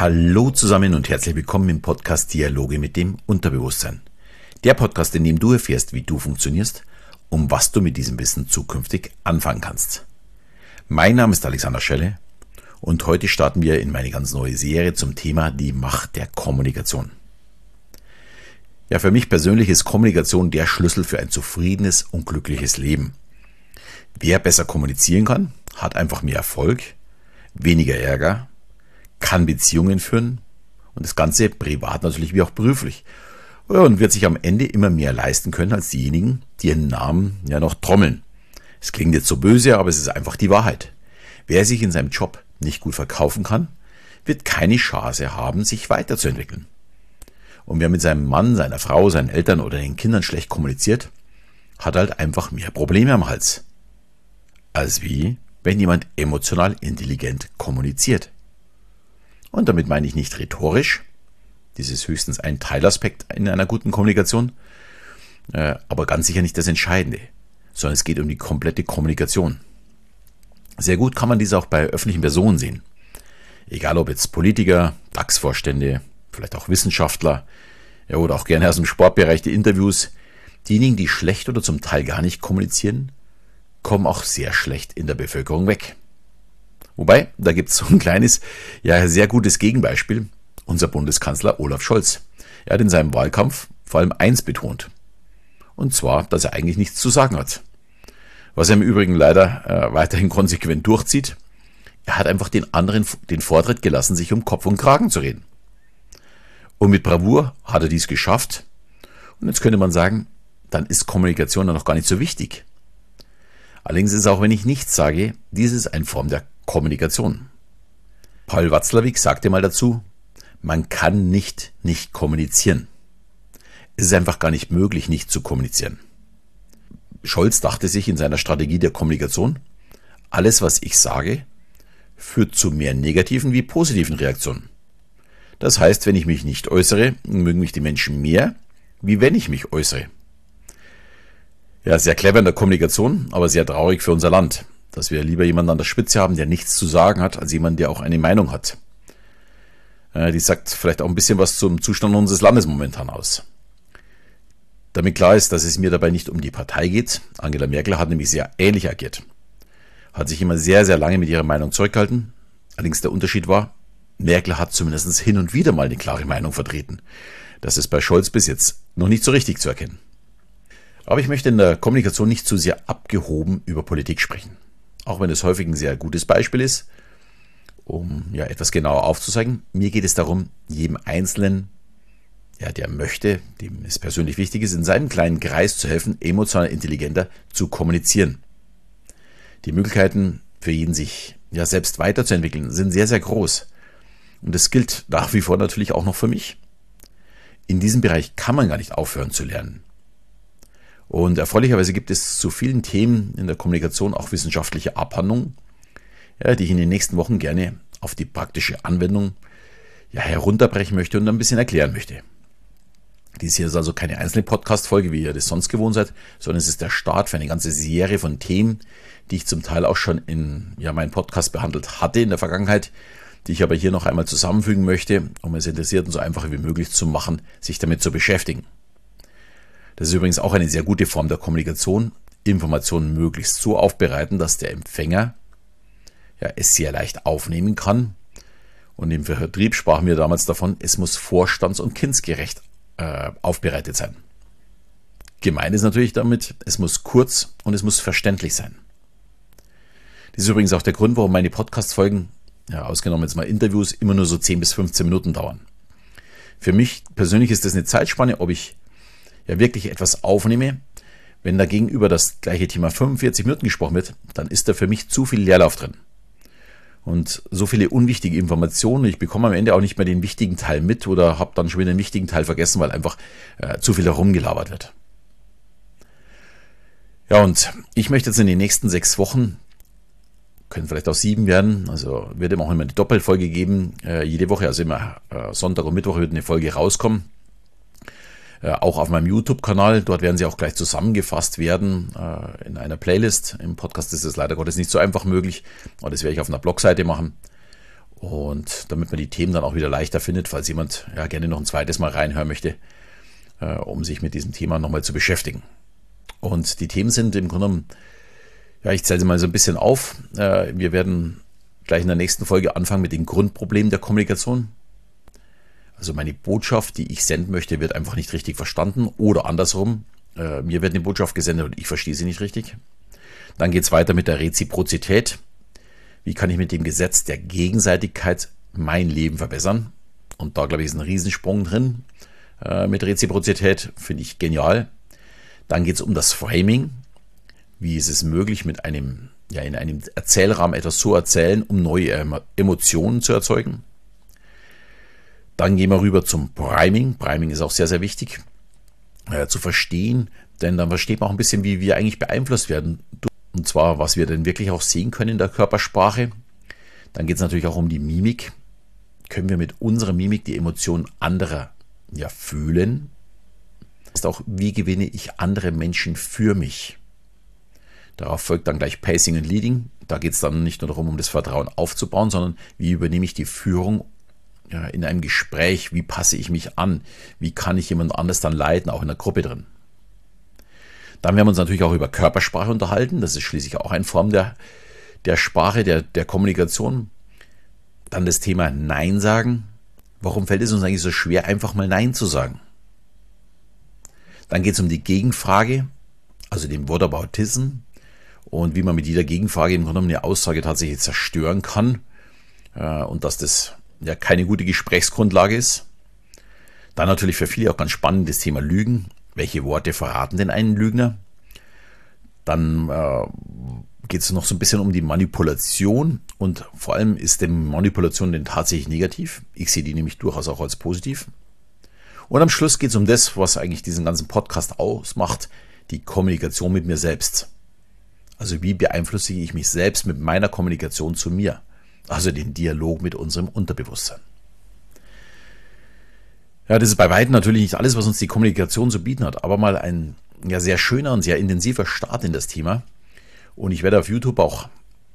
Hallo zusammen und herzlich willkommen im Podcast Dialoge mit dem Unterbewusstsein. Der Podcast, in dem du erfährst, wie du funktionierst, um was du mit diesem Wissen zukünftig anfangen kannst. Mein Name ist Alexander Schelle und heute starten wir in meine ganz neue Serie zum Thema die Macht der Kommunikation. Ja, für mich persönlich ist Kommunikation der Schlüssel für ein zufriedenes und glückliches Leben. Wer besser kommunizieren kann, hat einfach mehr Erfolg, weniger Ärger, kann Beziehungen führen und das Ganze privat natürlich wie auch beruflich und wird sich am Ende immer mehr leisten können als diejenigen, die ihren Namen ja noch trommeln. Es klingt jetzt so böse, aber es ist einfach die Wahrheit. Wer sich in seinem Job nicht gut verkaufen kann, wird keine Chance haben, sich weiterzuentwickeln. Und wer mit seinem Mann, seiner Frau, seinen Eltern oder den Kindern schlecht kommuniziert, hat halt einfach mehr Probleme am Hals. Als wie, wenn jemand emotional intelligent kommuniziert. Und damit meine ich nicht rhetorisch, dies ist höchstens ein Teilaspekt in einer guten Kommunikation, äh, aber ganz sicher nicht das Entscheidende, sondern es geht um die komplette Kommunikation. Sehr gut kann man dies auch bei öffentlichen Personen sehen. Egal ob jetzt Politiker, DAX-Vorstände, vielleicht auch Wissenschaftler ja, oder auch gerne aus dem Sportbereich die Interviews. Diejenigen, die schlecht oder zum Teil gar nicht kommunizieren, kommen auch sehr schlecht in der Bevölkerung weg. Wobei, da gibt es so ein kleines, ja sehr gutes Gegenbeispiel. Unser Bundeskanzler Olaf Scholz. Er hat in seinem Wahlkampf vor allem eins betont. Und zwar, dass er eigentlich nichts zu sagen hat. Was er im Übrigen leider äh, weiterhin konsequent durchzieht. Er hat einfach den anderen den Vortritt gelassen, sich um Kopf und Kragen zu reden. Und mit Bravour hat er dies geschafft. Und jetzt könnte man sagen, dann ist Kommunikation dann noch gar nicht so wichtig. Allerdings ist auch, wenn ich nichts sage, dies ist eine Form der Kommunikation. Paul Watzlawick sagte mal dazu, man kann nicht nicht kommunizieren. Es ist einfach gar nicht möglich, nicht zu kommunizieren. Scholz dachte sich in seiner Strategie der Kommunikation, alles, was ich sage, führt zu mehr negativen wie positiven Reaktionen. Das heißt, wenn ich mich nicht äußere, mögen mich die Menschen mehr, wie wenn ich mich äußere. Ja, sehr clever in der Kommunikation, aber sehr traurig für unser Land, dass wir lieber jemanden an der Spitze haben, der nichts zu sagen hat, als jemanden, der auch eine Meinung hat. Äh, die sagt vielleicht auch ein bisschen was zum Zustand unseres Landes momentan aus. Damit klar ist, dass es mir dabei nicht um die Partei geht. Angela Merkel hat nämlich sehr ähnlich agiert. Hat sich immer sehr, sehr lange mit ihrer Meinung zurückgehalten. Allerdings der Unterschied war, Merkel hat zumindest hin und wieder mal eine klare Meinung vertreten. Das ist bei Scholz bis jetzt noch nicht so richtig zu erkennen. Aber ich möchte in der Kommunikation nicht zu sehr abgehoben über Politik sprechen. Auch wenn es häufig ein sehr gutes Beispiel ist, um ja etwas genauer aufzuzeigen. Mir geht es darum, jedem Einzelnen, ja, der möchte, dem es persönlich wichtig ist, in seinem kleinen Kreis zu helfen, emotional intelligenter zu kommunizieren. Die Möglichkeiten für jeden, sich ja selbst weiterzuentwickeln, sind sehr, sehr groß. Und das gilt nach wie vor natürlich auch noch für mich. In diesem Bereich kann man gar nicht aufhören zu lernen. Und erfreulicherweise gibt es zu vielen Themen in der Kommunikation auch wissenschaftliche Abhandlungen, ja, die ich in den nächsten Wochen gerne auf die praktische Anwendung ja, herunterbrechen möchte und ein bisschen erklären möchte. Dies hier ist also keine einzelne Podcast-Folge, wie ihr das sonst gewohnt seid, sondern es ist der Start für eine ganze Serie von Themen, die ich zum Teil auch schon in ja, meinem Podcast behandelt hatte in der Vergangenheit, die ich aber hier noch einmal zusammenfügen möchte, um es Interessierten so einfach wie möglich zu machen, sich damit zu beschäftigen. Das ist übrigens auch eine sehr gute Form der Kommunikation, Informationen möglichst so aufbereiten, dass der Empfänger ja, es sehr leicht aufnehmen kann. Und im Vertrieb sprachen wir damals davon, es muss vorstands- und kindsgerecht äh, aufbereitet sein. Gemeint ist natürlich damit, es muss kurz und es muss verständlich sein. Das ist übrigens auch der Grund, warum meine Podcast-Folgen ja, ausgenommen jetzt mal Interviews, immer nur so 10 bis 15 Minuten dauern. Für mich persönlich ist das eine Zeitspanne, ob ich ja wirklich etwas aufnehme. Wenn da gegenüber das gleiche Thema 45 Minuten gesprochen wird, dann ist da für mich zu viel Leerlauf drin. Und so viele unwichtige Informationen, ich bekomme am Ende auch nicht mehr den wichtigen Teil mit oder habe dann schon wieder den wichtigen Teil vergessen, weil einfach äh, zu viel herumgelabert wird. Ja, und ich möchte jetzt in den nächsten sechs Wochen können vielleicht auch sieben werden. Also wird eben auch immer eine Doppelfolge geben, äh, jede Woche, also immer äh, Sonntag und Mittwoch wird eine Folge rauskommen. Äh, auch auf meinem YouTube-Kanal, dort werden sie auch gleich zusammengefasst werden äh, in einer Playlist. Im Podcast ist es leider Gottes nicht so einfach möglich, aber das werde ich auf einer Blogseite machen. Und damit man die Themen dann auch wieder leichter findet, falls jemand ja gerne noch ein zweites Mal reinhören möchte, äh, um sich mit diesem Thema nochmal zu beschäftigen. Und die Themen sind im Grunde genommen, ja, ich zähle sie mal so ein bisschen auf. Äh, wir werden gleich in der nächsten Folge anfangen mit den Grundproblemen der Kommunikation. Also meine Botschaft, die ich senden möchte, wird einfach nicht richtig verstanden oder andersrum. Äh, mir wird eine Botschaft gesendet und ich verstehe sie nicht richtig. Dann geht es weiter mit der Reziprozität. Wie kann ich mit dem Gesetz der Gegenseitigkeit mein Leben verbessern? Und da, glaube ich, ist ein Riesensprung drin. Äh, mit Reziprozität finde ich genial. Dann geht es um das Framing. Wie ist es möglich, mit einem, ja, in einem Erzählrahmen etwas zu erzählen, um neue Emotionen zu erzeugen? Dann gehen wir rüber zum Priming. Priming ist auch sehr, sehr wichtig äh, zu verstehen, denn dann versteht man auch ein bisschen, wie wir eigentlich beeinflusst werden. Und zwar, was wir denn wirklich auch sehen können in der Körpersprache. Dann geht es natürlich auch um die Mimik. Können wir mit unserer Mimik die Emotionen anderer ja, fühlen? ist auch, wie gewinne ich andere Menschen für mich? Darauf folgt dann gleich Pacing und Leading. Da geht es dann nicht nur darum, um das Vertrauen aufzubauen, sondern wie übernehme ich die Führung ja, in einem Gespräch, wie passe ich mich an, wie kann ich jemand anders dann leiten, auch in der Gruppe drin. Dann werden wir uns natürlich auch über Körpersprache unterhalten. Das ist schließlich auch eine Form der, der Sprache, der, der Kommunikation. Dann das Thema Nein sagen. Warum fällt es uns eigentlich so schwer, einfach mal Nein zu sagen? Dann geht es um die Gegenfrage, also den Whataboutism und wie man mit jeder Gegenfrage im Grunde eine Aussage tatsächlich zerstören kann äh, und dass das ja keine gute Gesprächsgrundlage ist. Dann natürlich für viele auch ganz spannend das Thema Lügen. Welche Worte verraten denn einen Lügner? Dann äh, geht es noch so ein bisschen um die Manipulation und vor allem ist die Manipulation denn tatsächlich negativ. Ich sehe die nämlich durchaus auch als positiv. Und am Schluss geht es um das, was eigentlich diesen ganzen Podcast ausmacht, die Kommunikation mit mir selbst. Also wie beeinflusse ich mich selbst mit meiner Kommunikation zu mir? Also den Dialog mit unserem Unterbewusstsein. Ja, das ist bei weitem natürlich nicht alles, was uns die Kommunikation zu bieten hat, aber mal ein ja, sehr schöner und sehr intensiver Start in das Thema. Und ich werde auf YouTube auch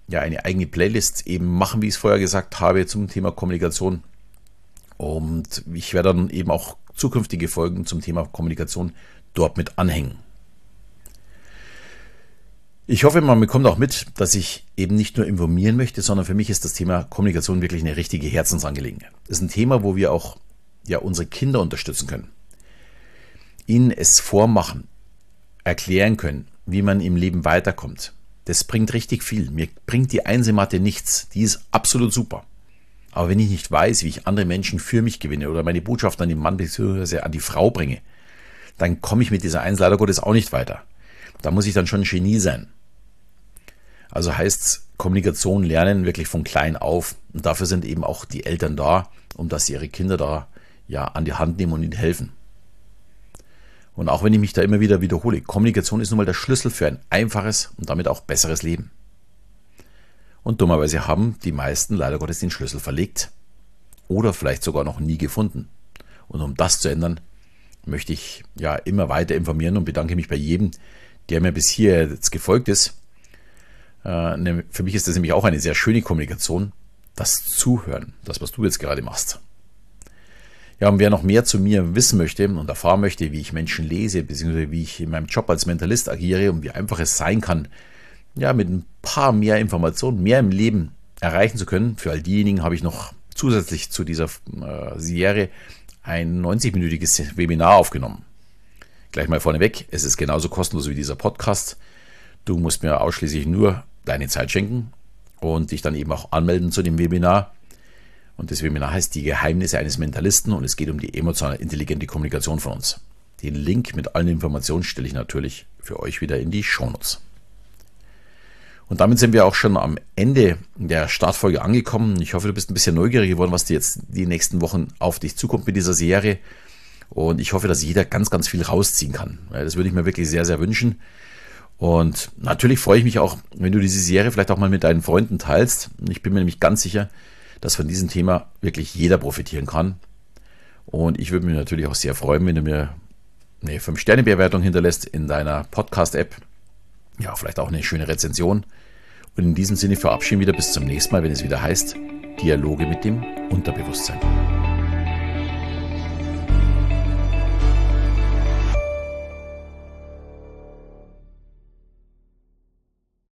ja, eine eigene Playlist eben machen, wie ich es vorher gesagt habe, zum Thema Kommunikation. Und ich werde dann eben auch zukünftige Folgen zum Thema Kommunikation dort mit anhängen. Ich hoffe, man bekommt auch mit, dass ich eben nicht nur informieren möchte, sondern für mich ist das Thema Kommunikation wirklich eine richtige Herzensangelegenheit. Das ist ein Thema, wo wir auch ja, unsere Kinder unterstützen können. Ihnen es vormachen, erklären können, wie man im Leben weiterkommt. Das bringt richtig viel. Mir bringt die Einzelmatte nichts. Die ist absolut super. Aber wenn ich nicht weiß, wie ich andere Menschen für mich gewinne oder meine Botschaft an den Mann bzw. an die Frau bringe, dann komme ich mit dieser Eins leider Gottes auch nicht weiter. Da muss ich dann schon ein Genie sein. Also heißt Kommunikation lernen wirklich von klein auf. Und dafür sind eben auch die Eltern da, um dass sie ihre Kinder da ja an die Hand nehmen und ihnen helfen. Und auch wenn ich mich da immer wieder wiederhole, Kommunikation ist nun mal der Schlüssel für ein einfaches und damit auch besseres Leben. Und dummerweise haben die meisten leider Gottes den Schlüssel verlegt oder vielleicht sogar noch nie gefunden. Und um das zu ändern, möchte ich ja immer weiter informieren und bedanke mich bei jedem, der mir bis hier jetzt gefolgt ist. Äh, ne, für mich ist das nämlich auch eine sehr schöne Kommunikation, das Zuhören, das, was du jetzt gerade machst. Ja, und wer noch mehr zu mir wissen möchte und erfahren möchte, wie ich Menschen lese, beziehungsweise wie ich in meinem Job als Mentalist agiere und wie einfach es sein kann, ja, mit ein paar mehr Informationen, mehr im Leben erreichen zu können. Für all diejenigen habe ich noch zusätzlich zu dieser äh, Serie ein 90-minütiges Webinar aufgenommen. Gleich mal vorneweg, es ist genauso kostenlos wie dieser Podcast. Du musst mir ausschließlich nur deine Zeit schenken und dich dann eben auch anmelden zu dem Webinar. Und das Webinar heißt Die Geheimnisse eines Mentalisten und es geht um die emotional intelligente Kommunikation von uns. Den Link mit allen Informationen stelle ich natürlich für euch wieder in die Shownotes. Und damit sind wir auch schon am Ende der Startfolge angekommen. Ich hoffe, du bist ein bisschen neugierig geworden, was dir jetzt die nächsten Wochen auf dich zukommt mit dieser Serie. Und ich hoffe, dass jeder ganz, ganz viel rausziehen kann. Das würde ich mir wirklich sehr, sehr wünschen. Und natürlich freue ich mich auch, wenn du diese Serie vielleicht auch mal mit deinen Freunden teilst. Ich bin mir nämlich ganz sicher, dass von diesem Thema wirklich jeder profitieren kann. Und ich würde mich natürlich auch sehr freuen, wenn du mir eine 5-Sterne-Bewertung hinterlässt in deiner Podcast-App ja, vielleicht auch eine schöne Rezension. Und in diesem Sinne verabschieden wir wieder bis zum nächsten Mal, wenn es wieder heißt, Dialoge mit dem Unterbewusstsein.